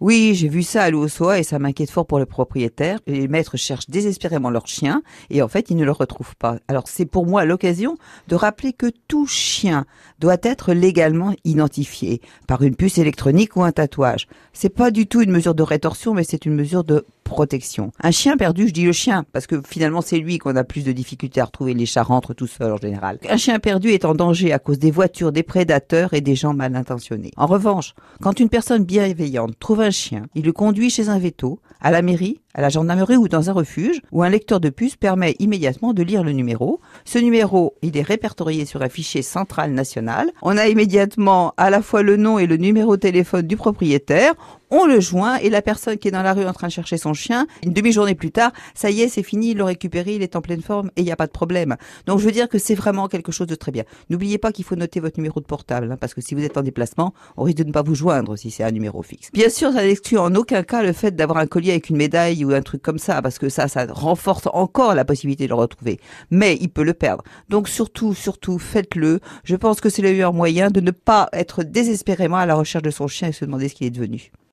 Oui, j'ai vu ça à Louossoa et ça m'inquiète fort pour le propriétaire. Les maîtres cherchent désespérément leur chien et en fait, ils ne le retrouvent pas. Alors, c'est pour moi l'occasion de rappeler que tout chien doit être légalement identifié par une puce électronique ou un tatouage. C'est pas du tout une mesure de rétorsion, mais c'est une mesure de protection. Un chien perdu, je dis le chien, parce que finalement c'est lui qu'on a plus de difficultés à retrouver, les chats rentrent tout seuls en général. Un chien perdu est en danger à cause des voitures, des prédateurs et des gens mal intentionnés. En revanche, quand une personne bienveillante trouve un il le conduit chez un veto, à la mairie, à la gendarmerie ou dans un refuge, où un lecteur de puce permet immédiatement de lire le numéro. Ce numéro, il est répertorié sur un fichier central national. On a immédiatement à la fois le nom et le numéro de téléphone du propriétaire on le joint et la personne qui est dans la rue en train de chercher son chien, une demi-journée plus tard, ça y est, c'est fini, il l'a récupéré, il est en pleine forme et il n'y a pas de problème. Donc je veux dire que c'est vraiment quelque chose de très bien. N'oubliez pas qu'il faut noter votre numéro de portable, hein, parce que si vous êtes en déplacement, on risque de ne pas vous joindre si c'est un numéro fixe. Bien sûr, ça n'exclut en aucun cas le fait d'avoir un collier avec une médaille ou un truc comme ça, parce que ça, ça renforce encore la possibilité de le retrouver. Mais il peut le perdre. Donc surtout, surtout, faites-le. Je pense que c'est le meilleur moyen de ne pas être désespérément à la recherche de son chien et se demander ce qu'il est devenu.